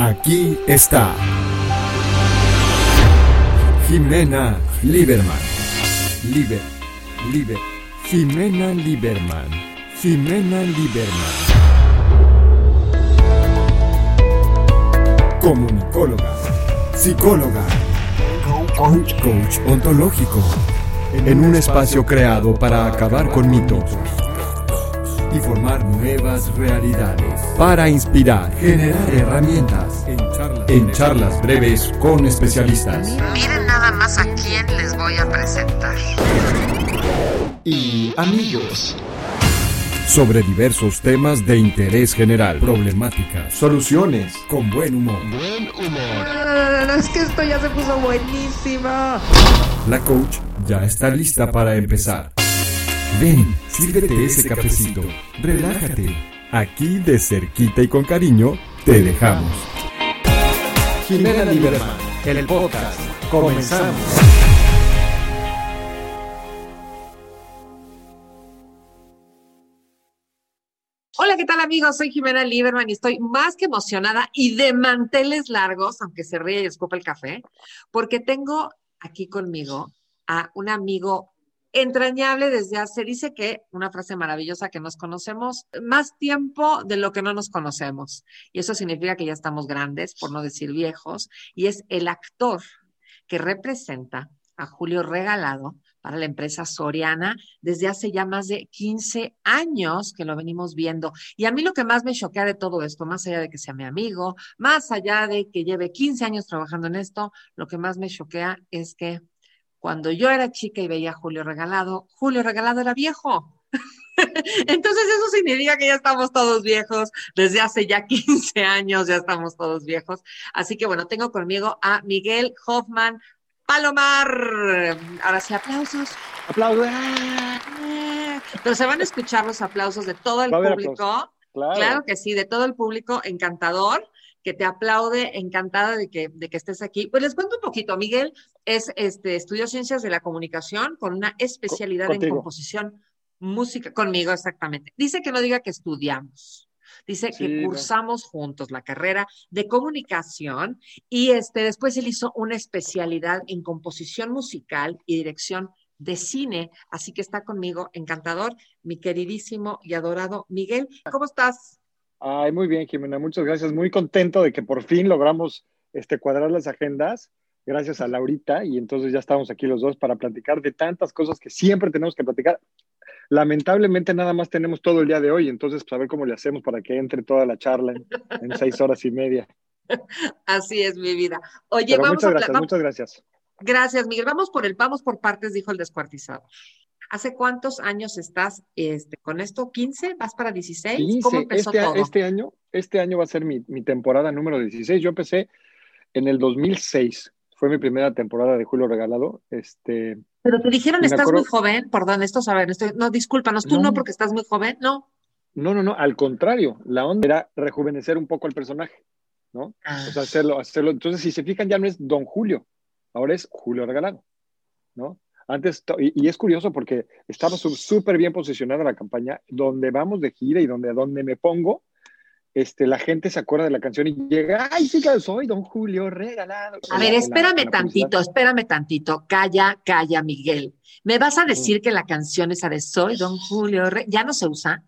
Aquí está. Jimena Lieberman. Liber, Liber. Jimena Lieberman. Jimena Lieberman. Comunicóloga. Psicóloga. Coach, coach ontológico. En un espacio creado para acabar con mitos y formar nuevas realidades. Para inspirar, generar herramientas. En charlas, breves con especialistas. Miren nada más a quién les voy a presentar. Y amigos. Sobre diversos temas de interés general, problemáticas, soluciones, con buen humor. Buen humor. es que esto ya se puso buenísimo. La coach ya está lista para empezar. Ven, sírvete ese cafecito, relájate. Aquí de cerquita y con cariño te dejamos. Jimena Lieberman, el podcast. Comenzamos. Hola, ¿qué tal amigos? Soy Jimena Lieberman y estoy más que emocionada y de manteles largos, aunque se ríe y escupa el café, porque tengo aquí conmigo a un amigo entrañable desde hace, dice que, una frase maravillosa, que nos conocemos más tiempo de lo que no nos conocemos. Y eso significa que ya estamos grandes, por no decir viejos, y es el actor que representa a Julio Regalado para la empresa Soriana desde hace ya más de 15 años que lo venimos viendo. Y a mí lo que más me choquea de todo esto, más allá de que sea mi amigo, más allá de que lleve 15 años trabajando en esto, lo que más me choquea es que cuando yo era chica y veía a Julio Regalado, Julio Regalado era viejo. Entonces eso significa que ya estamos todos viejos, desde hace ya 15 años ya estamos todos viejos. Así que bueno, tengo conmigo a Miguel Hoffman Palomar. Ahora sí, aplausos. Aplausos. Pero se van a escuchar los aplausos de todo el público. Claro. claro que sí, de todo el público encantador que te aplaude, encantada de que, de que estés aquí. Pues les cuento un poquito. Miguel es, este, estudió Ciencias de la Comunicación con una especialidad en composición, música, conmigo exactamente. Dice que no diga que estudiamos. Dice que cursamos juntos la carrera de comunicación y este, después él hizo una especialidad en composición musical y dirección de cine. Así que está conmigo, encantador, mi queridísimo y adorado Miguel. ¿Cómo estás? Ay, muy bien, Jimena, muchas gracias. Muy contento de que por fin logramos este, cuadrar las agendas, gracias a Laurita, y entonces ya estamos aquí los dos para platicar de tantas cosas que siempre tenemos que platicar. Lamentablemente nada más tenemos todo el día de hoy, entonces pues a ver cómo le hacemos para que entre toda la charla en, seis horas y media. Así es mi vida. Oye, vamos muchas gracias, muchas gracias. Gracias, Miguel. Vamos por el, vamos por partes, dijo el descuartizado. ¿Hace cuántos años estás este, con esto? ¿15? ¿Vas para 16? ¿Cómo empezó este, todo? Este año, este año va a ser mi, temporada número 16. Yo empecé en el 2006. Fue mi primera temporada de Julio Regalado. Este, Pero te dijeron, estás muy joven. Perdón, esto saber, estoy, no, discúlpanos, tú no. porque estás muy joven, no. No, no, no, al contrario. La onda era rejuvenecer un poco al personaje, ¿no? Ah. O sea, hacerlo, hacerlo. Entonces, si se fijan, ya no es Don Julio, ahora es Julio Regalado, ¿no? Antes, y, es curioso porque estaba súper bien posicionada la campaña, donde vamos de gira y donde, donde me pongo, este, la gente se acuerda de la canción y llega, ay, sí que soy Don Julio regalado. A ver, espérame tantito, espérame tantito, calla, calla, Miguel. ¿Me vas a decir que la canción esa de Soy Don Julio ya no se usa?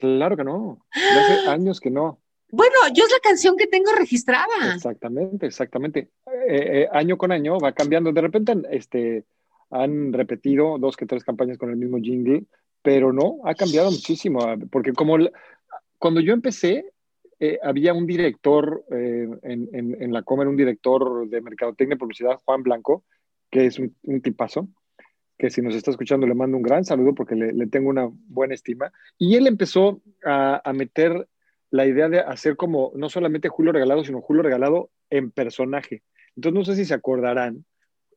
Claro que no, hace años que no. Bueno, yo es la canción que tengo registrada. Exactamente, exactamente. Eh, eh, año con año va cambiando. De repente, este, han repetido dos que tres campañas con el mismo jingle, pero no, ha cambiado muchísimo, porque como cuando yo empecé, eh, había un director eh, en, la Comer, un director de Mercadotecnia y Publicidad, Juan Blanco, que es un, tipazo, que si nos está escuchando le mando un gran saludo porque le, tengo una buena estima. Y él empezó a, a, meter la idea de hacer como no solamente Julio Regalado, sino Julio Regalado en personaje. Entonces no sé si se acordarán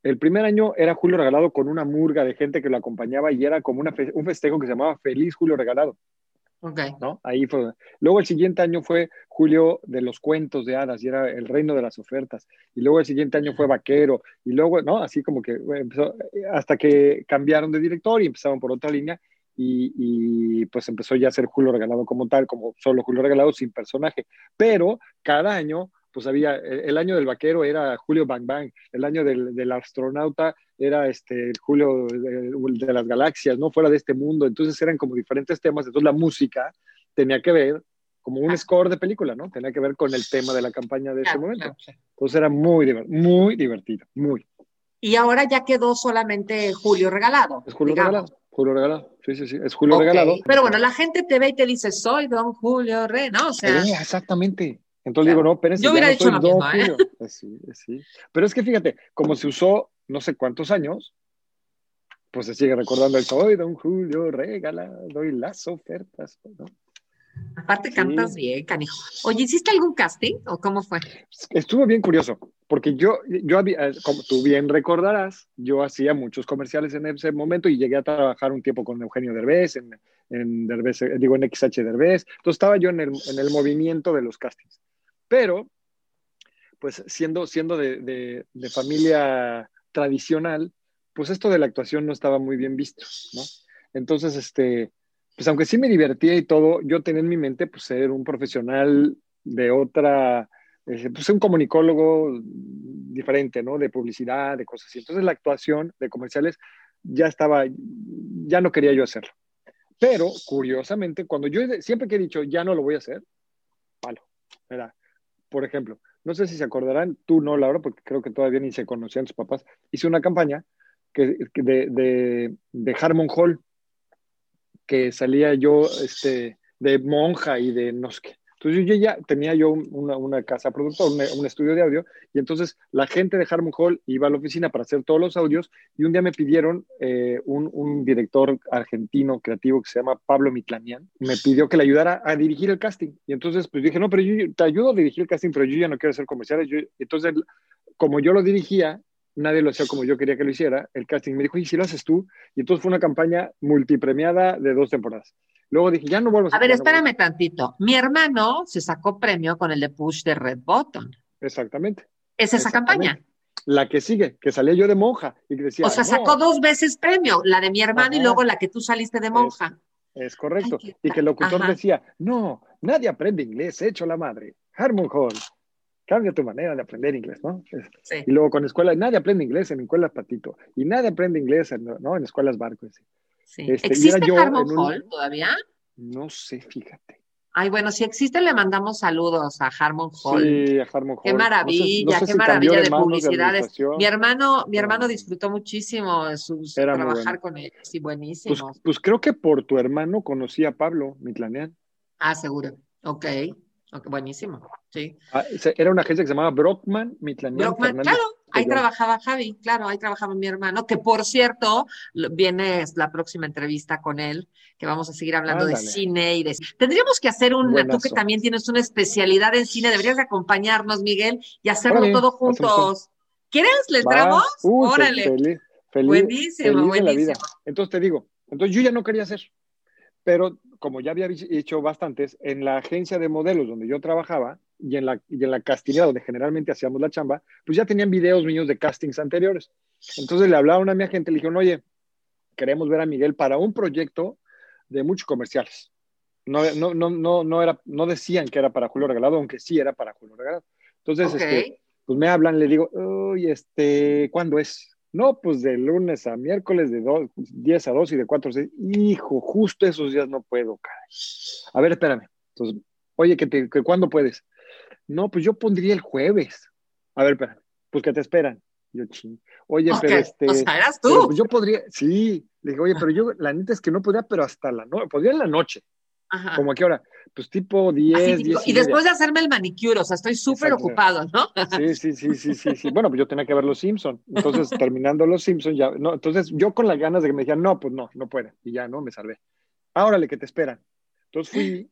el primer año era Julio Regalado con una murga de gente que lo acompañaba y era como un festejo que se llamaba Feliz Julio Regalado. Ok. ¿no? Ahí fue. Luego el siguiente año fue Julio de los cuentos de hadas y era el reino de las ofertas. Y luego el siguiente año fue Vaquero. Y luego, ¿no? Así como que empezó, hasta que cambiaron de director y empezaron por otra línea. Y, y, pues empezó ya a ser Julio Regalado como tal, como solo Julio Regalado sin personaje. Pero cada año pues había, el año del vaquero era Julio Bang Bang, el año del, astronauta era este, Julio de, de, las galaxias, ¿no? Fuera de este mundo, entonces eran como diferentes temas, entonces la música tenía que ver como un score de película, ¿no? Tenía que ver con el tema de la campaña de ese momento. Entonces era muy, muy divertido, muy. Y ahora ya quedó solamente Julio Regalado. Es Julio Regalado. Julio Regalado, sí, sí, sí, es Julio Regalado. Pero bueno, la gente te ve y te dice, soy don Julio Re, ¿no? O sea. exactamente. Entonces digo, no, pero Yo hubiera dicho lo mismo, ¿eh? Sí, sí. Pero es que fíjate, como se usó no sé cuántos años, pues se sigue recordando el soy don Julio Regalado y las ofertas, ¿no? Aparte cantas bien, canijo. Oye, ¿hiciste algún casting o cómo fue? Estuvo bien curioso, porque yo, yo había, como tú bien recordarás, yo hacía muchos comerciales en ese momento y llegué a trabajar un tiempo con Eugenio Derbez, en, en Derbez, eh, digo, en XH Derbez. Entonces estaba yo en el, en el movimiento de los castings. Pero, pues siendo, siendo de, de, familia tradicional, pues esto de la actuación no estaba muy bien visto, ¿no? Entonces, este, pues aunque sí me divertía y todo, yo tenía en mi mente pues ser un profesional de otra, eh, pues un comunicólogo diferente, ¿no? De publicidad, de cosas así. Entonces la actuación de comerciales ya estaba, ya no quería yo hacerlo. Pero curiosamente, cuando yo siempre que he dicho ya no lo voy a hacer, palo, ¿verdad? Por ejemplo, no sé si se acordarán, tú no, Laura, porque creo que todavía ni se conocían tus papás, hice una campaña que, de, de, de Harmon Hall, que salía yo este, de monja y de no sé qué. Entonces yo ya tenía yo una, casa productora, un, estudio de audio, y entonces la gente de Harmon Hall iba a la oficina para hacer todos los audios, y un día me pidieron eh, un, un, director argentino creativo que se llama Pablo Mitlanian, me pidió que le ayudara a dirigir el casting. Y entonces pues dije, no, pero yo te ayudo a dirigir el casting, pero yo ya no quiero hacer comerciales. Yo, entonces, como yo lo dirigía, nadie lo hacía como yo quería que lo hiciera, el casting me dijo, ¿y si lo haces tú? Y entonces fue una campaña multipremiada de dos temporadas. Luego dije, ya no vuelvo a A ver, espérame tantito. Mi hermano se sacó premio con el de Push de Red Button. Exactamente. ¿Es esa campaña? La que sigue, que salía yo de monja y decía. O sea, sacó dos veces premio, la de mi hermano y luego la que tú saliste de monja. Es, correcto. y que el locutor decía, no, nadie aprende inglés, hecho la madre. Harmon Hall, cambia tu manera de aprender inglés, ¿no? Sí. Y luego con escuela, nadie aprende inglés en escuelas patito, y nadie aprende inglés en, ¿no? en escuelas barcos. Sí. Este, ¿Existe yo Harmon Hall todavía? No sé, fíjate. Ay, bueno, si existe, le mandamos saludos a Harmon Hall. Sí, a Harmon Hall. Qué maravilla, qué maravilla de publicidades. mi hermano, mi hermano disfrutó muchísimo sus, trabajar con él. Sí, buenísimo. Pues, pues, creo que por tu hermano conocí a Pablo Mitlanean. Ah, seguro. Ok. Okay, buenísimo, sí. Ah, era una agencia que se llamaba Brockman, Mitlanian. Brockman, claro, ahí trabajaba Javi, claro, ahí trabajaba mi hermano, que por cierto, viene la próxima entrevista con él, que vamos a seguir hablando de cine y de... Tendríamos que hacer una, tú que también tienes una especialidad en cine, deberías de acompañarnos, Miguel, y hacerlo todo juntos. ¿Quieres? ¿Le entramos? Órale. Feliz, feliz, buenísimo, buenísimo. Entonces te digo, entonces yo ya no quería hacer, pero como ya había hecho bastantes, en la agencia de modelos donde yo trabajaba y en la, y en la castinera donde generalmente hacíamos la chamba, pues ya tenían videos míos de castings anteriores. Entonces le hablaron a mi agente, le dijeron, oye, queremos ver a Miguel para un proyecto de muchos comerciales. No, no, no, no, no, era, no decían que era para Julio Regalado, aunque sí era para Julio Regalado. Entonces, este, pues me hablan, le digo, oye, este, ¿cuándo es? No, pues de lunes a miércoles, de 10 a 2 y de 4 a 6. Hijo, justo esos días no puedo, caray. A ver, espérame. Entonces, oye, ¿que, te, que ¿cuándo puedes? No, pues yo pondría el jueves. A ver, espérame. Pues que te esperan. Yo, ching. Oye, pero este. O sea, eras tú. Pues yo podría, sí. Le dije, oye, pero yo, la neta es que no podría, pero hasta la noche, podría en la noche. Ajá. ¿Como a qué hora? Pues tipo 10, Así, 10 y, y después de hacerme el manicure, o sea, estoy súper ocupado, ¿no? Sí, sí, sí, sí, sí, sí. Bueno, pues yo tenía que ver Los Simpson. Entonces, terminando Los Simpson, ya, no, entonces yo con las ganas de que me dijeran, no, pues no, no puede. Y ya, ¿no? Me salvé. Le que te esperan. Entonces fui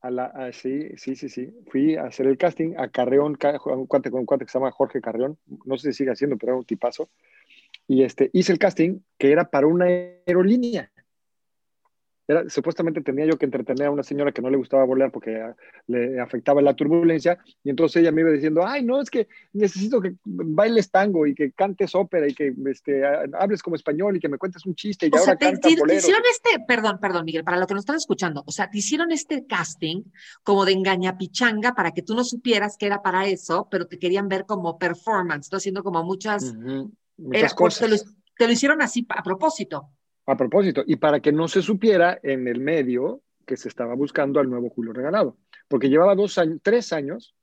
a la, a, sí, sí, sí, sí, fui a hacer el casting a Carreón, un cuate, un cuate que se llama Jorge Carreón, no sé si sigue haciendo, pero era un tipazo. Y este, hice el casting que era para una aerolínea era, supuestamente tenía yo que entretener a una señora que no le gustaba volar porque le afectaba la turbulencia, y entonces ella me iba diciendo, ay, no, es que necesito que bailes tango y que cantes ópera y que este, hables como español y que me cuentes un chiste y o ahora sea, te, te, hicieron este, perdón, perdón, Miguel, para lo que nos están escuchando, o sea, te hicieron este casting como de engañapichanga para que tú no supieras que era para eso, pero te querían ver como performance, estoy haciendo como muchas, muchas cosas. te lo hicieron así a propósito. A propósito, y para que no se supiera en el medio que se estaba buscando al nuevo Julio Regalado, porque llevaba dos años, tres años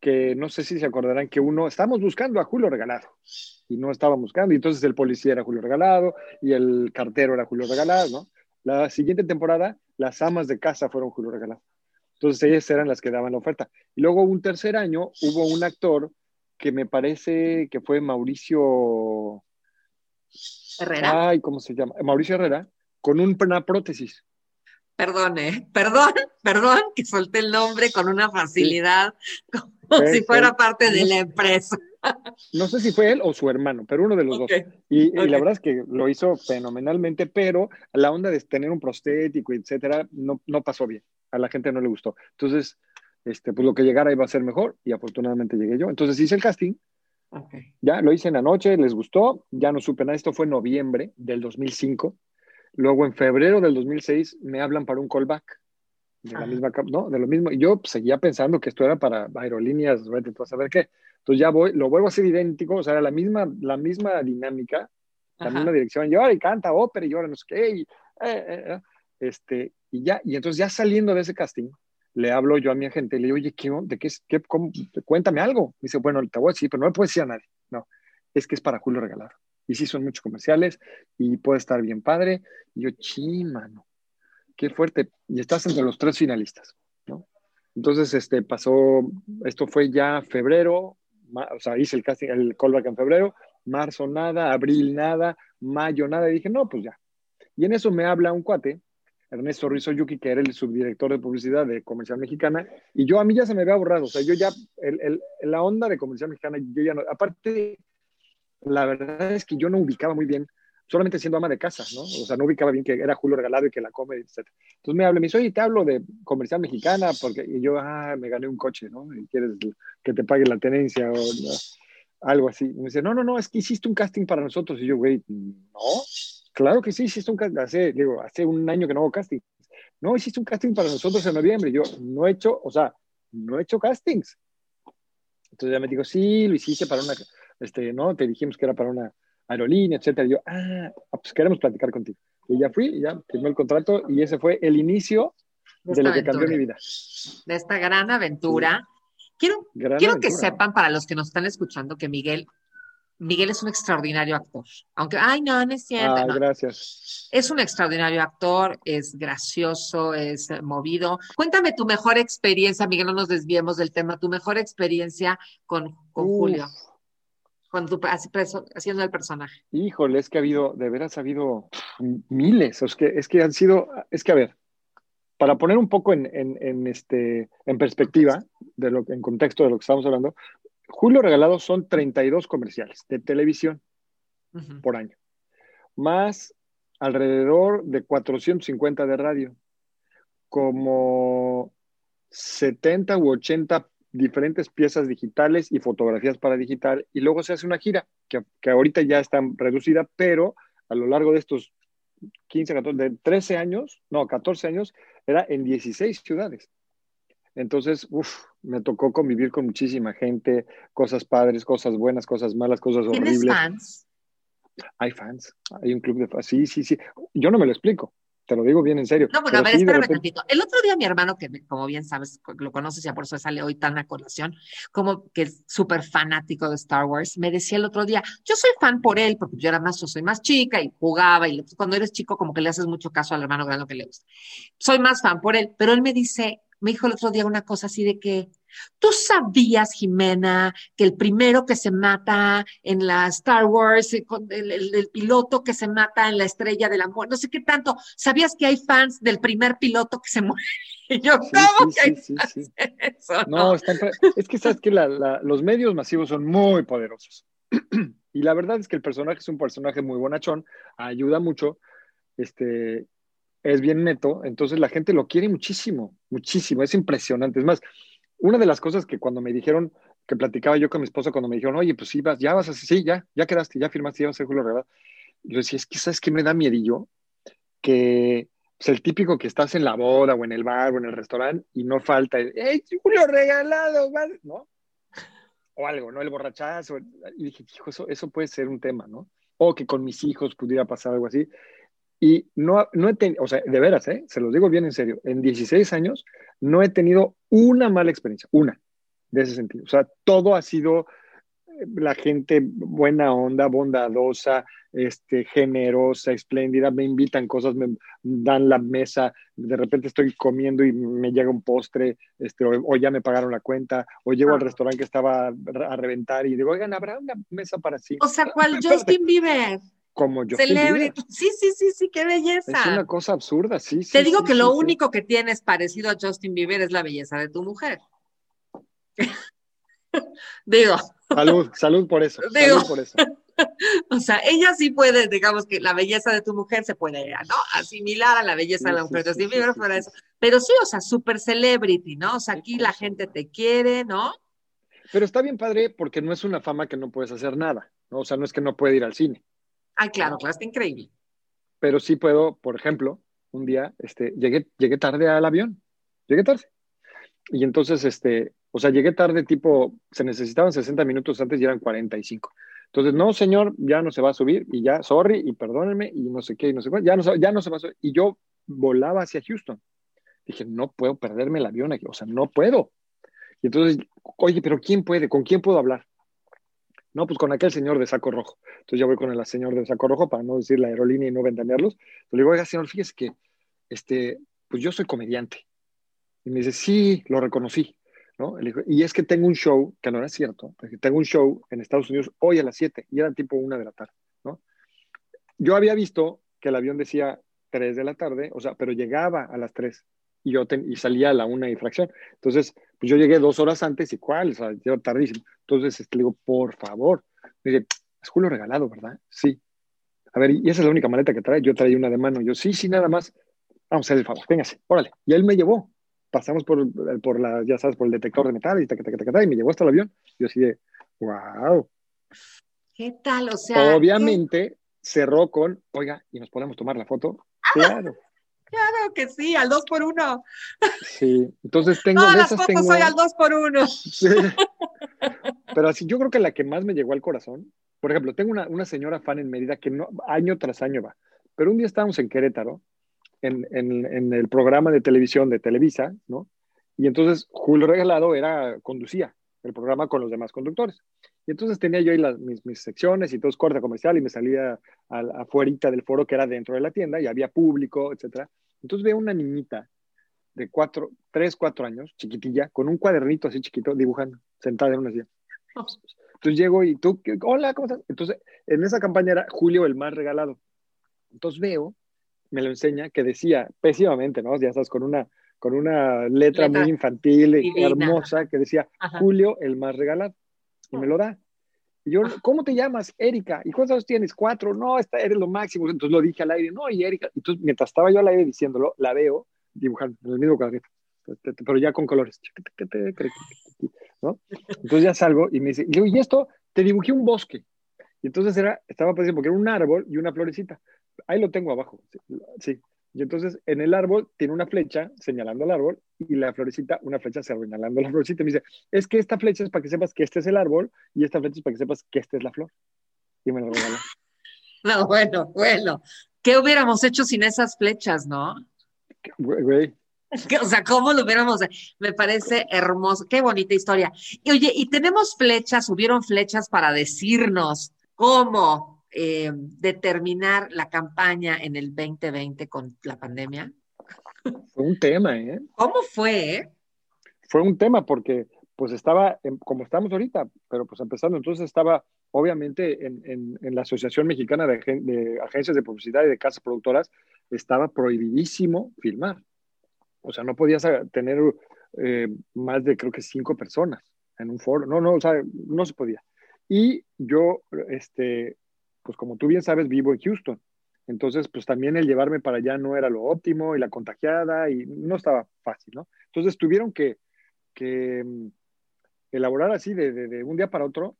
que no sé si se acordarán que uno, estamos buscando a Julio Regalado y no estaban buscando, y entonces el policía era Julio Regalado y el cartero era Julio Regalado, ¿no? La siguiente temporada, las amas de casa fueron Julio Regalado. Entonces ellas eran las que daban la oferta. Y luego un tercer año hubo un actor que me parece que fue Mauricio Herrera. Ay, ¿cómo se llama? Mauricio Herrera, con una prótesis. Perdón, ¿eh? Perdón, perdón, que solté el nombre con una facilidad, como si fuera parte de la empresa. No sé si fue él o su hermano, pero uno de los dos. Y, la verdad es que lo hizo fenomenalmente, pero la onda de tener un prostético, etcétera, no, no pasó bien. A la gente no le gustó. Entonces, este, pues lo que llegara iba a ser mejor y afortunadamente llegué yo. Entonces hice el casting ya lo hice en la noche, les gustó, ya no supe nada. Esto fue en noviembre del 2005. Luego en febrero del 2006 me hablan para un callback de la misma, ¿no? De lo mismo. Y yo pues, seguía pensando que esto era para aerolíneas, a saber qué. Entonces ya voy, lo vuelvo a hacer idéntico, o sea, era la misma, la misma dinámica, la misma dirección. Yo, y canta ópera y ahora no sé qué. Y, eh, eh, eh, este, y ya, y entonces ya saliendo de ese casting, le hablo yo a mi agente le digo, oye, ¿qué, ¿de qué, qué cómo, cuéntame algo? Me dice, bueno, te voy a decir, pero no le puedes decir a nadie. No, es que es para Julio Regalado. Y sí, son muchos comerciales y puede estar bien padre. Y yo, chi, mano, qué fuerte. Y estás entre los tres finalistas, ¿no? Entonces, este, pasó, esto fue ya febrero, o sea, hice el casting, el callback en febrero, marzo nada, abril nada, mayo nada, y dije, no, pues ya. Y en eso me habla un cuate Ernesto Rizzo Yuki, que era el subdirector de publicidad de Comercial Mexicana, y yo a mí ya se me había borrado, o sea, yo ya, el, el, la onda de Comercial Mexicana, yo ya no, aparte, la verdad es que yo no ubicaba muy bien, solamente siendo ama de casa, ¿no? O sea, no ubicaba bien que era Julio Regalado y que la come, etc. Entonces me habla, me dice, oye, te hablo de Comercial Mexicana, porque y yo, ah, me gané un coche, ¿no? Y quieres que te pague la tenencia o algo así. me dice, no, no, no, es que hiciste un casting para nosotros. Y yo, güey, no, Claro que sí, hiciste un casting, hace, digo, hace un año que no hago casting. No, hiciste un casting para nosotros en noviembre. Yo no he hecho, o sea, no he hecho castings. Entonces ya me dijo, sí, lo hiciste para una, este, no, te dijimos que era para una aerolínea, etcétera. Y yo, ah, pues queremos platicar contigo. Y ya fui, ya firmé el contrato y ese fue el inicio de, lo que cambió mi vida. De esta gran aventura. Quiero, quiero que sepan para los que nos están escuchando que Miguel Miguel es un extraordinario actor. Aunque, ay, no, no es cierto. gracias. Es un extraordinario actor, es gracioso, es movido. Cuéntame tu mejor experiencia, Miguel, no nos desviemos del tema, tu mejor experiencia con, con Julio, cuando haciendo el personaje. Híjole, es que ha habido, de veras ha habido miles, es que, es que han sido, es que a ver, para poner un poco en, en, en, este, en perspectiva, de lo, en contexto de lo que estamos hablando, Julio Regalado son 32 comerciales de televisión por año, más alrededor de 450 de radio, como 70 u 80 diferentes piezas digitales y fotografías para digital, y luego se hace una gira que, que ahorita ya está reducida, pero a lo largo de estos 15, 14, de 13 años, no, 14 años, era en 16 ciudades. Entonces, uff, me tocó convivir con muchísima gente, cosas padres, cosas buenas, cosas malas, cosas horribles. ¿Tienes fans? Hay fans, hay un club de fans. Sí, sí, sí. Yo no me lo explico, te lo digo bien en serio. No, bueno, a ver, espérame tantito. El otro día mi hermano, que como bien sabes, lo conoces ya por eso sale hoy tan a colación, como que es súper fanático de Star Wars, me decía el otro día, yo soy fan por él, porque yo era más, yo soy más chica y jugaba, y cuando eres chico como que le haces mucho caso al hermano grande que le gusta. Soy más fan por él, pero él me dice, me dijo el otro día una cosa así de que, ¿tú sabías, Jimena, que el primero que se mata en la Star Wars, eh, el, piloto que se mata en la estrella de la muerte, no sé qué tanto, ¿sabías que hay fans del primer piloto que se muere? Y yo, ¿cómo que hay eso? No, es que sabes que los medios masivos son muy poderosos. y la verdad es que el personaje es un personaje muy bonachón, ayuda mucho. Este, es bien neto, entonces la gente lo quiere muchísimo, muchísimo, es impresionante. Es más, una de las cosas que cuando me dijeron, que platicaba yo con mi esposa, cuando me dijeron, oye, pues sí, vas, ya vas a, sí, ya, ya quedaste, ya firmaste, ya vas a ser Julio Regalado. Yo decía, es que, ¿sabes qué me da miedillo? Que pues, el típico que estás en la boda o en el bar o en el restaurante y no falta, ¡eh, Julio Regalado! ¿No? O algo, ¿no? El borrachazo. Y dije, hijo, eso, eso puede ser un tema, ¿no? O que con mis hijos pudiera pasar algo así. Y no, no he tenido, o sea, de veras, ¿eh? se los digo bien en serio, en 16 años no he tenido una mala experiencia, una, de ese sentido. O sea, todo ha sido eh, la gente buena onda, bondadosa, este, generosa, espléndida, me invitan cosas, me dan la mesa, de repente estoy comiendo y me llega un postre, este, o, ya me pagaron la cuenta, o llego al restaurante que estaba a reventar y digo, oigan, ¿habrá una mesa para sí? O sea, ¿cuál Justin Bieber? Como yo. Sí, sí, sí, sí, qué belleza. Es una cosa absurda, sí. Te digo que lo único que tienes parecido a Justin Bieber es la belleza de tu mujer. digo. Salud, salud por eso. Digo. por eso. o sea, ella sí puede, digamos que la belleza de tu mujer se puede, ¿no? Asimilar a la belleza de la mujer. Justin Bieber fuera eso. Pero sí, o sea, super celebrity, ¿no? O sea, aquí la gente te quiere, ¿no? Pero está bien padre porque no es una fama que no puedes hacer nada, ¿no? O sea, no es que no puede ir al cine. Ay, claro, claro, está increíble. Pero sí puedo, por ejemplo, un día este, llegué, llegué tarde al avión, llegué tarde. Y entonces, este, o sea, llegué tarde, tipo, se necesitaban 60 minutos antes y eran 45. Entonces, no, señor, ya no se va a subir y ya, sorry, y perdónenme, y no sé qué, y no sé cuál, ya no, ya no se va a subir. Y yo volaba hacia Houston. Dije, no puedo perderme el avión aquí, o sea, no puedo. Y entonces, oye, pero ¿quién puede? ¿Con quién puedo hablar? No, pues con aquel señor de saco rojo. Entonces ya voy con el señor de saco rojo para no decir la aerolínea y no ventanearlos. Le digo, oiga, señor, fíjese que, este, pues yo soy comediante. Y me dice, sí, lo reconocí. ¿no? y es que tengo un show, que no era cierto, tengo un show en Estados Unidos hoy a las 7 y era tipo una de la tarde. ¿no? Yo había visto que el avión decía 3 de la tarde, o sea, pero llegaba a las 3 y yo y salía a la una y fracción. Entonces, pues yo llegué dos horas antes y cuál, o sea, yo tardísimo. Entonces, este, le digo, por favor. Me dice, es Julio regalado, ¿verdad? Sí. A ver, y esa es la única maleta que trae. Yo traía una de mano. Yo, sí, sí, nada más. Vamos a hacer el favor, véngase, órale. Y él me llevó. Pasamos por, por la, ya sabes, por el detector de metal y, y me llevó hasta el avión. Yo así de, wow. ¿Qué tal? O sea. Obviamente cerró con, oiga, y nos podemos tomar la foto. Claro. Claro que sí, al dos por uno. Sí, entonces tengo. Todas las fotos soy al dos por uno. Sí. Pero así, yo creo que la que más me llegó al corazón, por ejemplo, tengo una, una señora fan en Mérida que no, año tras año va, pero un día estábamos en Querétaro, en, en, en el programa de televisión de Televisa, ¿no? Y entonces Julio Regalado era, conducía el programa con los demás conductores. Y entonces tenía yo ahí las, mis, mis, secciones y todo corte comercial y me salía afuera del foro que era dentro de la tienda y había público, etcétera. Entonces veo una niñita de cuatro, tres, cuatro años, chiquitilla, con un cuadernito así chiquito, dibujando, sentada en una silla. Entonces llego y tú, hola, ¿cómo estás? Entonces, en esa campaña era Julio el más regalado. Entonces veo, me lo enseña, que decía pésimamente, ¿no? Ya sabes, con una, con una letra, muy infantil, y hermosa, que decía Julio el más regalado y me lo da. Yo, ¿cómo te llamas? Erika. ¿Y cuántos años tienes? Cuatro. No, esta eres lo máximo. Entonces lo dije al aire. No, y Erika. Entonces, mientras estaba yo al aire diciéndolo, la veo dibujando en el mismo cuadrito, pero ya con colores. ¿no? Entonces ya salgo y me dice, y, esto, te dibujé un bosque. Y entonces era, estaba pareciendo porque era un árbol y una florecita. Ahí lo tengo abajo. Sí. Y entonces en el árbol tiene una flecha señalando al árbol y la florecita, una flecha señalando la florecita. Y me dice, es que esta flecha es para que sepas que este es el árbol y esta flecha es para que sepas que esta es la flor. Y me lo regaló. No, bueno, bueno. ¿Qué hubiéramos hecho sin esas flechas, no? Güey. O sea, ¿cómo lo hubiéramos? Me parece hermoso. Qué bonita historia. Y oye, ¿y tenemos flechas? ¿Hubieron flechas para decirnos cómo eh, determinar la campaña en el 2020 con la pandemia? Fue un tema, ¿eh? ¿Cómo fue? Eh? Fue un tema porque pues estaba, como estamos ahorita, pero pues empezando, entonces estaba obviamente en, la Asociación Mexicana de, Agencias de Publicidad y de Casas Productoras, estaba prohibidísimo filmar. O sea, no podías tener eh, más de creo que cinco personas en un foro. No, no, o sea, no se podía. Y yo, este, pues como tú bien sabes, vivo en Houston. Entonces, pues también el llevarme para allá no era lo óptimo y la contagiada y no estaba fácil, ¿no? Entonces tuvieron que, que mm, elaborar así de, de, un día para otro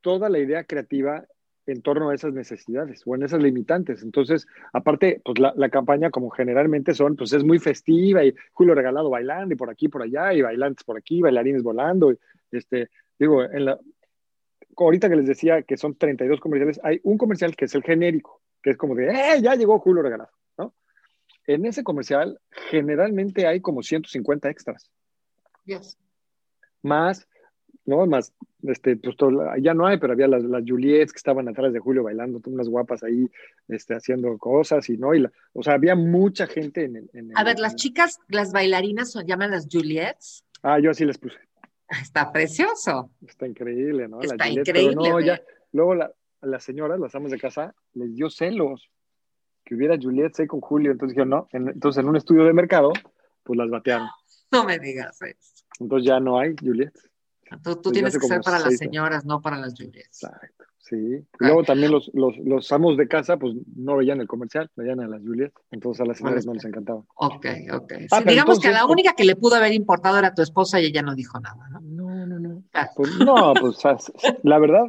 toda la idea creativa en torno a esas necesidades o en esas limitantes. Entonces, aparte, pues la, la, campaña como generalmente son, pues es muy festiva y Julio Regalado bailando y por aquí, por allá, y bailantes por aquí, bailarines volando. Y, este, digo, en la, ahorita que les decía que son 32 comerciales, hay un comercial que es el genérico, que es como de, ¡eh! Ya llegó Julio Regalado, ¿no? En ese comercial generalmente hay como 150 extras. Yes. Más, ¿no? Más, este, pues ya no hay, pero había las, las Juliets que estaban atrás de Julio bailando, unas guapas ahí, este, haciendo cosas y no, y la, o sea, había mucha gente en, en A ver, las chicas, las bailarinas son, llaman las Juliets. Ah, yo así les puse. Está precioso. Está increíble, ¿no? Está increíble. no, ya, luego la, las señoras, las amos de casa, les dio celos que hubiera Juliet C con Julio. Entonces dijeron, no. entonces en un estudio de mercado, pues las batearon. No me digas eso. Entonces ya no hay Juliet. Tú, tienes que ser para las señoras, no para las Juliet. Exacto. Sí. Y luego también los, los, los, amos de casa, pues no veían el comercial, veían a las Juliet. Entonces a las señoras no les encantaba. Ok, ok. Ah, digamos que la única que le pudo haber importado era tu esposa y ella no dijo nada, ¿no? No, no, no. Pues, no, pues la verdad,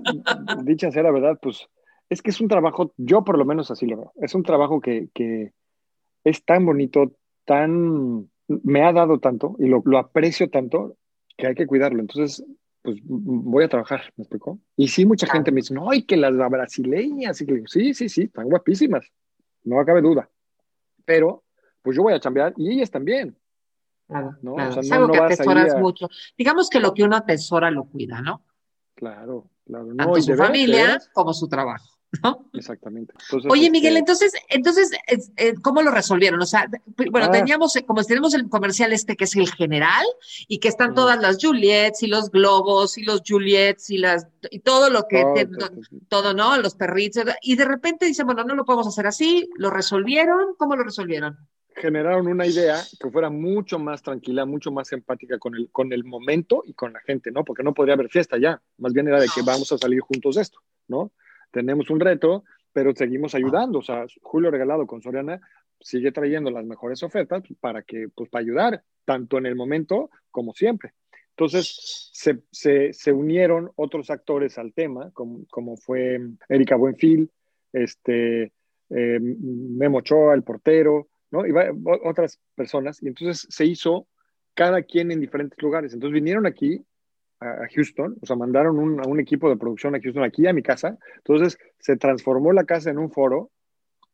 dicha sea la verdad, pues es que es un trabajo, yo por lo menos así lo veo, es un trabajo que, que es tan bonito, tan, me ha dado tanto y lo, lo aprecio tanto que hay que cuidarlo. Entonces, pues voy a trabajar, ¿me explicó? Y sí, mucha gente me dice, no, y que las brasileñas, y que sí, sí, sí, están guapísimas, no cabe duda. Pero, pues yo voy a chambear y ellas también. Claro, ¿no? O sea, es algo que atesoras mucho. Digamos que lo que uno atesora lo cuida, ¿no? Claro, claro. Tanto su familia como su trabajo. Exactamente. Oye, Miguel, este entonces, entonces, eh, ¿cómo lo resolvieron? O sea, bueno, ah. teníamos, como tenemos el comercial este que es el general, y que están todas las Juliets y los globos y los Juliets y las y todo lo que todo, ¿no? Los perritos, y de repente dicen, bueno, no lo podemos hacer así, lo resolvieron, ¿cómo lo resolvieron? generaron una idea que fuera mucho más tranquila, mucho más empática con el, con el momento y con la gente, ¿no? Porque no podría haber fiesta ya, más bien era de que vamos a salir juntos de esto, ¿no? Tenemos un reto, pero seguimos ayudando. O sea, Julio Regalado con Soriana sigue trayendo las mejores ofertas para que, pues, para ayudar, tanto en el momento como siempre. Entonces, se, se, unieron otros actores al tema, como, como fue Erika Buenfil, este, eh, Memo Ochoa, el portero, ¿no? Y otras personas. Y entonces se hizo cada quien en diferentes lugares. Entonces vinieron aquí a, Houston, o sea, mandaron un, a un equipo de producción a Houston, aquí a mi casa. Entonces se transformó la casa en un foro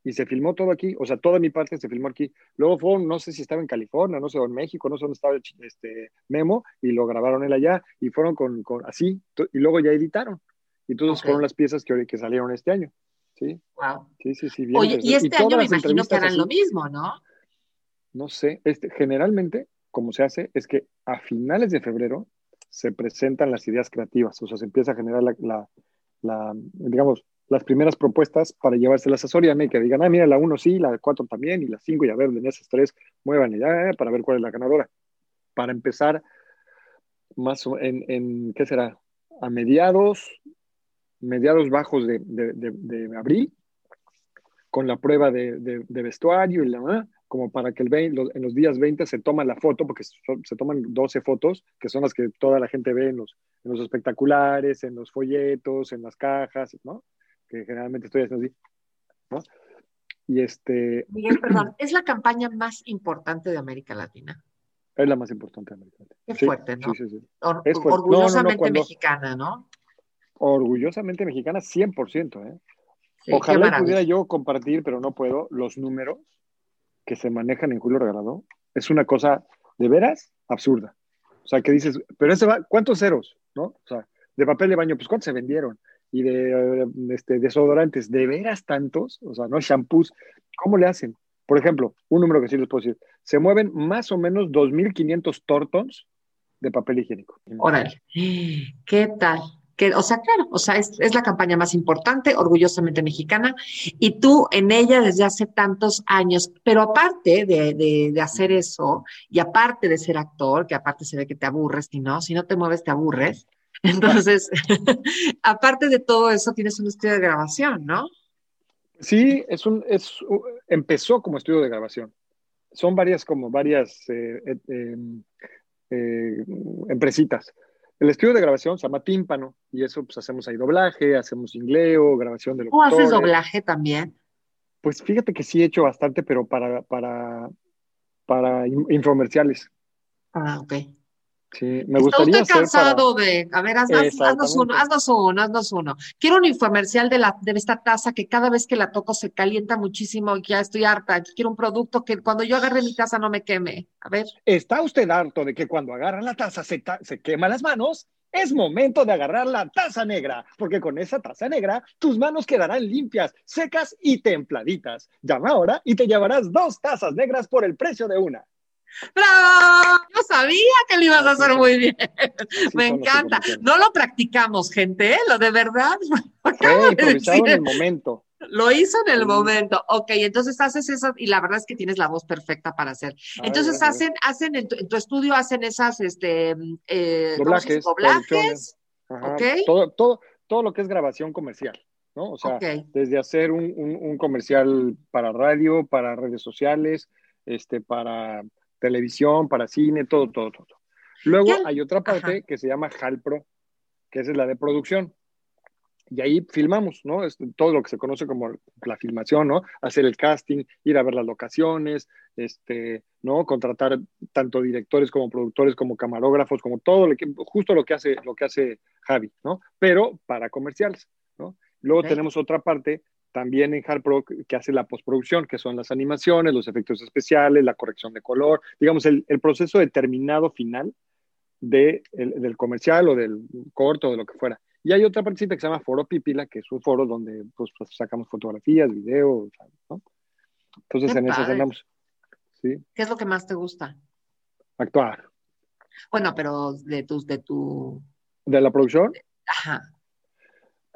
y se filmó todo aquí, o sea, toda mi parte se filmó aquí. Luego fue, no sé si estaba en California, no sé, o en México, no sé dónde estaba este Memo, y lo grabaron él allá, y fueron con, con así, y luego ya editaron. Y entonces fueron las piezas que, que salieron este año. Sí. Wow. Sí, sí, sí. Oye, y este año me imagino que harán lo mismo, ¿no? No sé, este, generalmente, como se hace, es que a finales de febrero se presentan las ideas creativas, o sea, se empieza a generar la, digamos, las primeras propuestas para llevárselas a Soriana y que digan, ah, mira, la 1 sí, la 4 también, y la 5, y a ver, en esas tres, muevan ya para ver cuál es la ganadora. Para empezar, más en, ¿qué será? A mediados, mediados bajos de, de, de, abril, con la prueba de, vestuario y la, como para que el en los días 20 se toma la foto, porque se toman 12 fotos, que son las que toda la gente ve en los, en los espectaculares, en los folletos, en las cajas, ¿no? Que generalmente estoy haciendo así, ¿no? Y este... Miguel, perdón, ¿es la campaña más importante de América Latina? Es la más importante de América Latina. Qué fuerte, ¿no? Sí, sí, sí. orgullosamente mexicana, ¿no? Orgullosamente mexicana, 100%, ¿eh? Ojalá pudiera yo compartir, pero no puedo, los números que se manejan en Julio Regalado es una cosa de veras absurda. O sea, que dices, pero ese va, ¿cuántos ceros? ¿No? O sea, de papel de baño, pues ¿cuántos se vendieron? Y de este, desodorantes, ¿de veras tantos? O sea, ¿no? Shampoos, ¿cómo le hacen? Por ejemplo, un número que sí les puedo decir, se mueven más o menos 2.500 tortons de papel higiénico. Órale, ¿qué tal? O sea, claro, o sea, es, la campaña más importante, orgullosamente mexicana, y tú en ella desde hace tantos años, pero aparte de, de, hacer eso, y aparte de ser actor, que aparte se ve que te aburres, y no, si no te mueves te aburres, entonces, aparte de todo eso, tienes un estudio de grabación, ¿no? Sí, es un, es, empezó como estudio de grabación. Son varias, como varias eh, eh, em, eh, empresitas. El estudio de grabación se llama Tímpano y eso pues hacemos ahí doblaje, hacemos ingleo, grabación de ¿Cómo haces doblaje también? Pues fíjate que sí he hecho bastante, pero para, para, para infomerciales. Ah, ok. Sí, me gustaría. Estoy cansado de. A ver, haznos, uno, haznos uno, haznos uno. Quiero un infomercial de, la, de esta taza que cada vez que la toco se calienta muchísimo y ya estoy harta. Quiero un producto que cuando yo agarre mi taza no me queme. A ver. ¿Está usted harto de que cuando agarra la taza se, se quema las manos? Es momento de agarrar la taza negra, porque con esa taza negra tus manos quedarán limpias, secas y templaditas. Llama ahora y te llevarás dos tazas negras por el precio de una. ¡Bravo! Yo sabía que lo ibas a hacer muy bien. Me encanta. No lo practicamos, gente, ¿eh? lo de verdad. Fue improvisado en el momento. Lo hizo en el momento. Ok, entonces haces eso y la verdad es que tienes la voz perfecta para hacer. Entonces hacen, hacen en tu, estudio hacen esas, este, eh, doblajes, doblajes. Todo, todo, todo lo que es grabación comercial. ¿no? O sea, desde hacer un, un, comercial para radio, para redes sociales, este, para televisión, para cine, todo, todo, todo. Luego hay otra parte que se llama Halpro, que es la de producción. Y ahí filmamos, ¿no? Es todo lo que se conoce como la filmación, ¿no? Hacer el casting, ir a ver las locaciones, este, ¿no? Contratar tanto directores como productores, como camarógrafos, como todo, lo que, justo lo que hace, lo que hace Javi, ¿no? Pero para comerciales, ¿no? Luego tenemos otra parte también en HardPro que hace la postproducción, que son las animaciones, los efectos especiales, la corrección de color, digamos, el, proceso determinado final de del comercial o del corto o de lo que fuera. Y hay otra partecita que se llama Foro Pipila, que es un foro donde pues, pues sacamos fotografías, videos, ¿no? Entonces en eso andamos. ¿Sí? ¿Qué es lo que más te gusta? Actuar. Bueno, pero de tus, de tu... ¿De la producción? Ajá.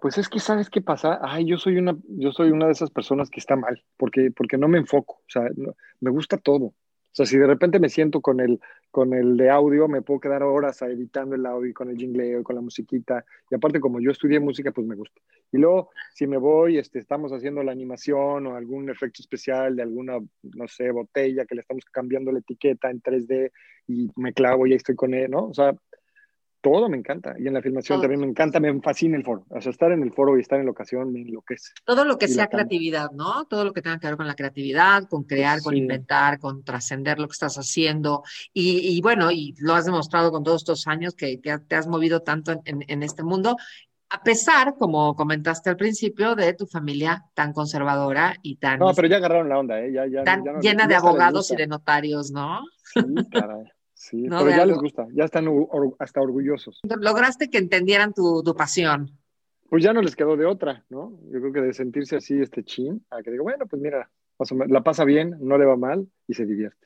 Pues es que sabes qué pasa, ay, yo soy una, yo soy una de esas personas que está mal, porque, porque no me enfoco, o sea, me gusta todo. O sea, si de repente me siento con el, con el de audio, me puedo quedar horas editando el audio, con el jingleo, con la musiquita. Y aparte, como yo estudié música, pues me gusta. Y luego, si me voy, este, estamos haciendo la animación o algún efecto especial de alguna, no sé, botella que le estamos cambiando la etiqueta en 3D y me clavo y ahí estoy con él, ¿no? O sea, todo me encanta. Y en la filmación también me encanta, me fascina el foro. O sea, estar en el foro y estar en la ocasión me enloquece. Todo lo que sea creatividad, ¿no? Todo lo que tenga que ver con la creatividad, con crear, con inventar, con trascender lo que estás haciendo. Y, bueno, y lo has demostrado con todos estos años que te, has movido tanto en, este mundo, a pesar, como comentaste al principio, de tu familia tan conservadora y tan... No, pero ya agarraron la onda, ¿eh? Ya, ya, tan llena de abogados y de notarios, ¿no? Sí, caray. Sí, pero ya les gusta, ya están hasta orgullosos. Lograste que entendieran tu, pasión. Pues ya no les quedó de otra, ¿no? Yo creo que de sentirse así, este chin, a que digo, bueno, pues mira, la pasa bien, no le va mal y se divierte.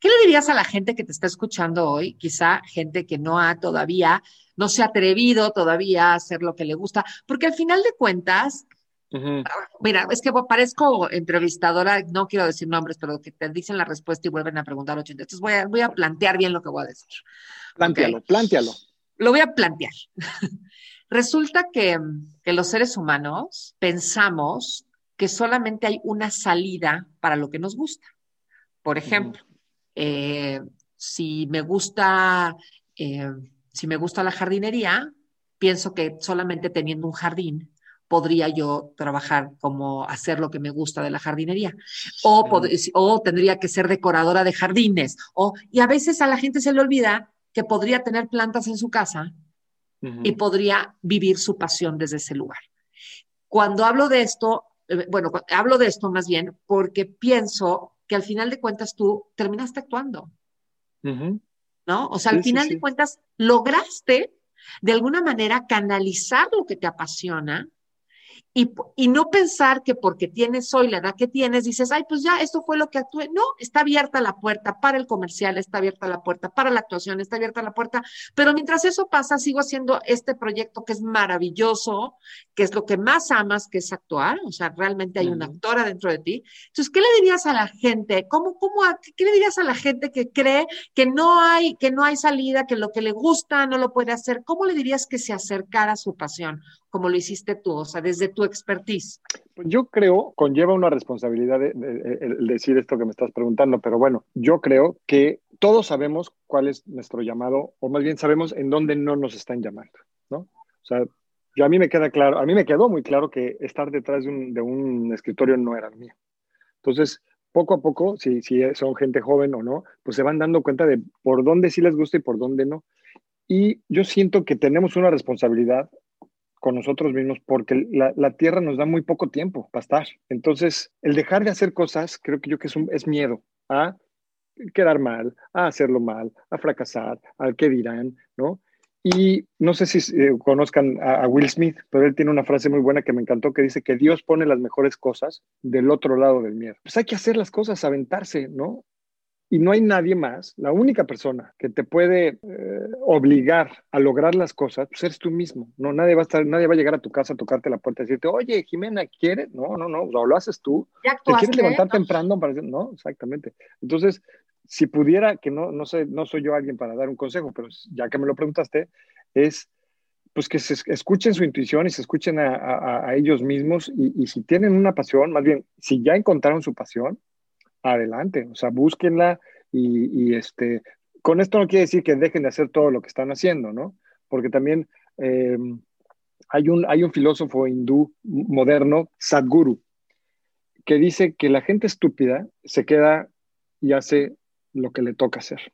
¿Qué le dirías a la gente que te está escuchando hoy? Quizá gente que no ha todavía, no se ha atrevido todavía a hacer lo que le gusta, porque al final de cuentas, Mira, es que parezco entrevistadora, no quiero decir nombres, pero que te dicen la respuesta y vuelven a preguntar 80. Entonces voy a, voy a plantear bien lo que voy a decir. Plantealo, plantealo. Lo voy a plantear. Resulta que, los seres humanos pensamos que solamente hay una salida para lo que nos gusta. Por ejemplo, eh, si me gusta, eh, si me gusta la jardinería, pienso que solamente teniendo un jardín podría yo trabajar como hacer lo que me gusta de la jardinería. O, o tendría que ser decoradora de jardines. O, y a veces a la gente se le olvida que podría tener plantas en su casa y podría vivir su pasión desde ese lugar. Cuando hablo de esto, eh, bueno, hablo de esto más bien porque pienso que al final de cuentas tú terminaste actuando. ¿No? O sea, al final de cuentas lograste de alguna manera canalizar lo que te apasiona y, y, no pensar que porque tienes hoy la edad que tienes, dices, ay, pues ya, esto fue lo que actué. No, está abierta la puerta para el comercial, está abierta la puerta para la actuación, está abierta la puerta. Pero mientras eso pasa, sigo haciendo este proyecto que es maravilloso, que es lo que más amas, que es actuar. O sea, realmente hay una actora dentro de ti. Entonces, ¿qué le dirías a la gente? ¿Cómo, cómo, ¿Qué le dirías a la gente que cree que no hay, que no hay salida, que lo que le gusta no lo puede hacer? ¿Cómo le dirías que se acercara a su pasión? Como lo hiciste tú, o sea, desde tu expertise? Yo creo, conlleva una responsabilidad el decir esto que me estás preguntando, pero bueno, yo creo que todos sabemos cuál es nuestro llamado, o más bien sabemos en dónde no nos están llamando, ¿no? O sea, yo a mí me queda claro, a mí me quedó muy claro que estar detrás de un, de un escritorio no era mío. Entonces, poco a poco, si, si son gente joven o no, pues se van dando cuenta de por dónde sí les gusta y por dónde no. Y yo siento que tenemos una responsabilidad con nosotros mismos porque la, la, tierra nos da muy poco tiempo para estar. Entonces, el dejar de hacer cosas, creo que yo que es, es miedo a quedar mal, a hacerlo mal, a fracasar, al que dirán, ¿no? Y no sé si eh, conozcan a, Will Smith, pero él tiene una frase muy buena que me encantó que dice que Dios pone las mejores cosas del otro lado del miedo. Pues hay que hacer las cosas, aventarse, ¿no? Y no hay nadie más, la única persona que te puede eh, obligar a lograr las cosas, pues eres tú mismo, ¿no? Nadie va a estar, nadie va a llegar a tu casa a tocarte la puerta y decirte, oye, Jimena, ¿quieres? No, no, no, lo, lo haces tú. ¿Te quieres levantar temprano? Para decir, no, exactamente. Entonces, si pudiera, que no, no sé, no soy yo alguien para dar un consejo, pero ya que me lo preguntaste, es pues que se escuchen su intuición y se escuchen a, ellos mismos y, si tienen una pasión, más bien, si ya encontraron su pasión, adelante, o sea, búsquenla y, este, con esto no quiere decir que dejen de hacer todo lo que están haciendo, ¿no? Porque también em, hay, un, hay un filósofo hindú moderno, Sadhguru, que dice que la gente estúpida se queda y hace lo que le toca hacer.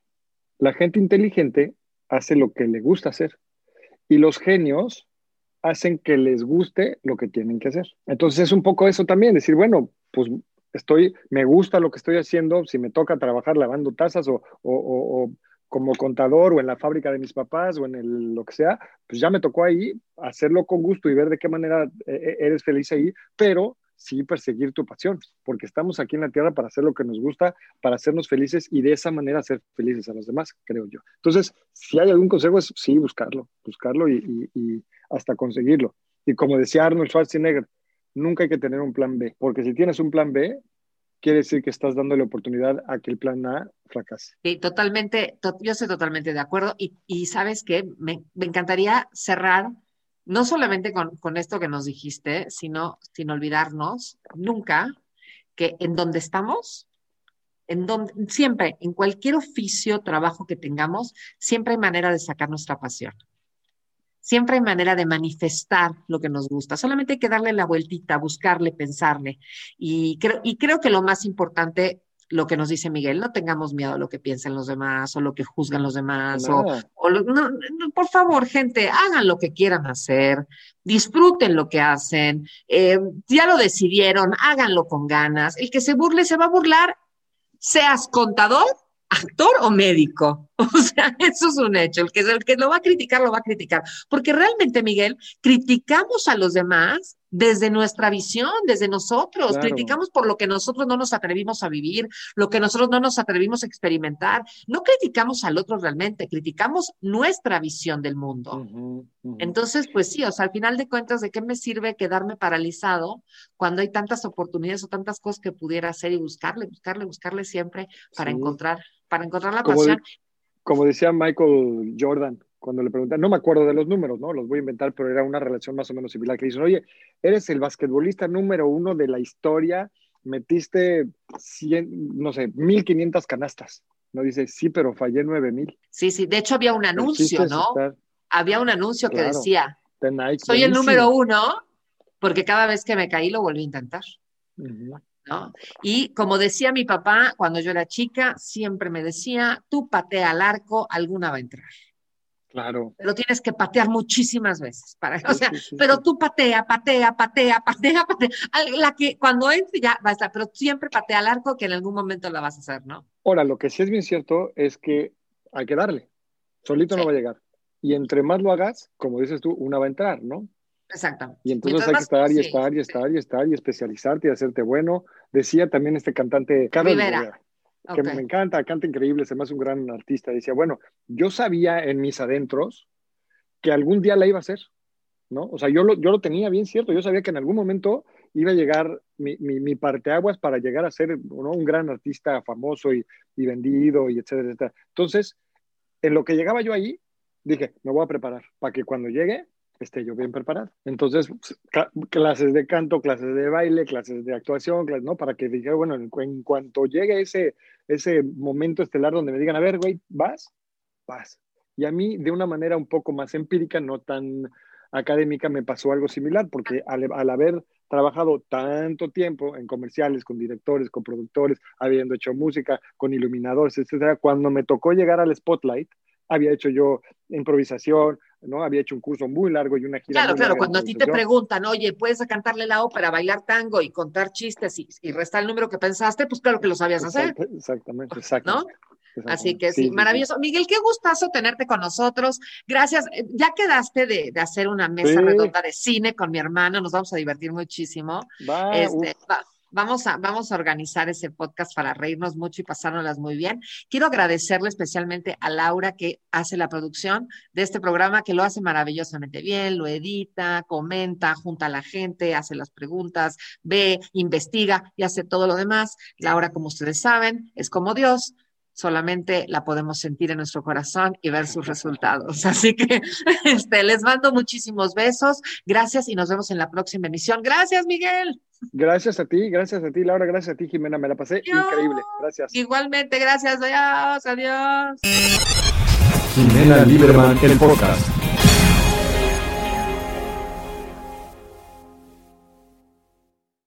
La gente inteligente hace lo que le gusta hacer. Y los genios hacen que les guste lo que tienen que hacer. Entonces es un poco eso también, decir, bueno, pues estoy, me gusta lo que estoy haciendo, si me toca trabajar lavando tazas o, o, como contador o en la fábrica de mis papás o en el, lo que sea, pues ya me tocó ahí hacerlo con gusto y ver de qué manera eh, eh, eres feliz ahí, pero sí perseguir tu pasión, porque estamos aquí en la tierra para hacer lo que nos gusta, para hacernos felices y de esa manera hacer felices a los demás, creo yo. Entonces, si hay algún consejo, es sí, buscarlo, buscarlo y, hasta conseguirlo. Y como decía Arnold Schwarzenegger, nunca hay que tener un plan B, porque si tienes un plan B, quiere decir que estás dándole oportunidad a que el plan A fracase. Sí, totalmente, yo estoy totalmente de acuerdo y, sabes que me, encantaría cerrar no solamente con, esto que nos dijiste, sino sin olvidarnos nunca que en donde estamos, en donde, siempre, en cualquier oficio, trabajo que tengamos, siempre hay manera de sacar nuestra pasión. Siempre hay manera de manifestar lo que nos gusta. Solamente hay que darle la vueltita, buscarle, pensarle. Y creo, y creo que lo más importante lo que nos dice Miguel, no tengamos miedo a lo que piensen los demás o lo que juzgan los demás. O, por favor, gente, hagan lo que quieran hacer, disfruten lo que hacen, eh, ya lo decidieron, háganlo con ganas. El que se burle se va a burlar, seas contador, actor o médico. O sea, eso es un hecho. El que, el que lo va a criticar, lo va a criticar. Porque realmente, Miguel, criticamos a los demás desde nuestra visión, desde nosotros. Criticamos por lo que nosotros no nos atrevimos a vivir, lo que nosotros no nos atrevimos a experimentar. No criticamos al otro realmente, criticamos nuestra visión del mundo. Entonces, pues sí, o sea, al final de cuentas, ¿de qué me sirve quedarme paralizado cuando hay tantas oportunidades o tantas cosas que pudiera hacer y buscarle, buscarle, buscarle siempre para encontrar, para encontrar la pasión? como decía Michael Jordan, cuando le preguntan, no me acuerdo de los números, ¿no? Los voy a inventar, pero era una relación más o menos similar, que dicen, oye, eres el basquetbolista número uno de la historia, metiste 100, no sé, 1500 canastas. No dice, sí, pero fallé 9000. Sí, sí, de hecho había un anuncio, ¿no? Había un anuncio que decía, soy el número uno, porque cada vez que me caí lo volví a intentar. Y como decía mi papá cuando yo era chica, siempre me decía, tú patea al arco, alguna va a entrar. Claro. Pero tienes que patear muchísimas veces. Para, o sea, pero tú patea, patea, patea, patea, patea. La que cuando entre ya va a estar, pero siempre patea al arco que en algún momento la vas a hacer, ¿no? Ahora, lo que sí es bien cierto es que hay que darle. Solito no va a llegar. Y entre más lo hagas, como dices tú, una va a entrar, ¿no? Exactamente. Y entonces hay que estar y estar y estar y estar y especializarte y hacerte bueno. Decía también este cantante Carlos Rivera, que me encanta, canta increíble, se me hace un gran artista. Decía, bueno, yo sabía en mis adentros que algún día la iba a hacer, ¿no? O sea, yo lo, yo lo tenía bien cierto, yo sabía que en algún momento iba a llegar mi, mi, mi parteaguas para llegar a ser un gran artista famoso y, y vendido y etcétera, etcétera. Entonces, en lo que llegaba yo ahí, dije, me voy a preparar para que cuando llegue esté yo bien preparado. Entonces, clases de canto, clases de baile, clases de actuación, ¿no? Para que diga, bueno, en, cuanto llegue ese, ese momento estelar donde me digan, a ver, güey, ¿vas? Vas. Y a mí, de una manera un poco más empírica, no tan académica, me pasó algo similar, porque al, al haber trabajado tanto tiempo en comerciales, con directores, con productores, habiendo hecho música, con iluminadores, etcétera, cuando me tocó llegar al spotlight, había hecho yo improvisación, ¿no? Había hecho un curso muy largo y una gira. Claro, claro, cuando a ti te preguntan, oye, ¿puedes cantarle la ópera, bailar tango y contar chistes y, y restar el número que pensaste? Pues claro que lo sabías hacer. Exactamente, exactamente. ¿No? Así que sí, maravilloso. Miguel, qué gustazo tenerte con nosotros. Gracias. Eh, ya quedaste de, hacer una mesa redonda de cine con mi hermano. Nos vamos a divertir muchísimo. Va, este, Vamos a, vamos a organizar ese podcast para reírnos mucho y pasárnoslas muy bien. Quiero agradecerle especialmente a Laura que hace la producción de este programa, que lo hace maravillosamente bien, lo edita, comenta, junta a la gente, hace las preguntas, ve, investiga y hace todo lo demás. Laura, como ustedes saben, es como Dios, solamente la podemos sentir en nuestro corazón y ver sus resultados. Así que este, les mando muchísimos besos. Gracias y nos vemos en la próxima emisión. Gracias, Miguel. Gracias a ti, gracias a ti, Laura, gracias a ti, Jimena, me la pasé increíble. Gracias. Igualmente, gracias, adiós, adiós. Jimena Lieberman, el podcast.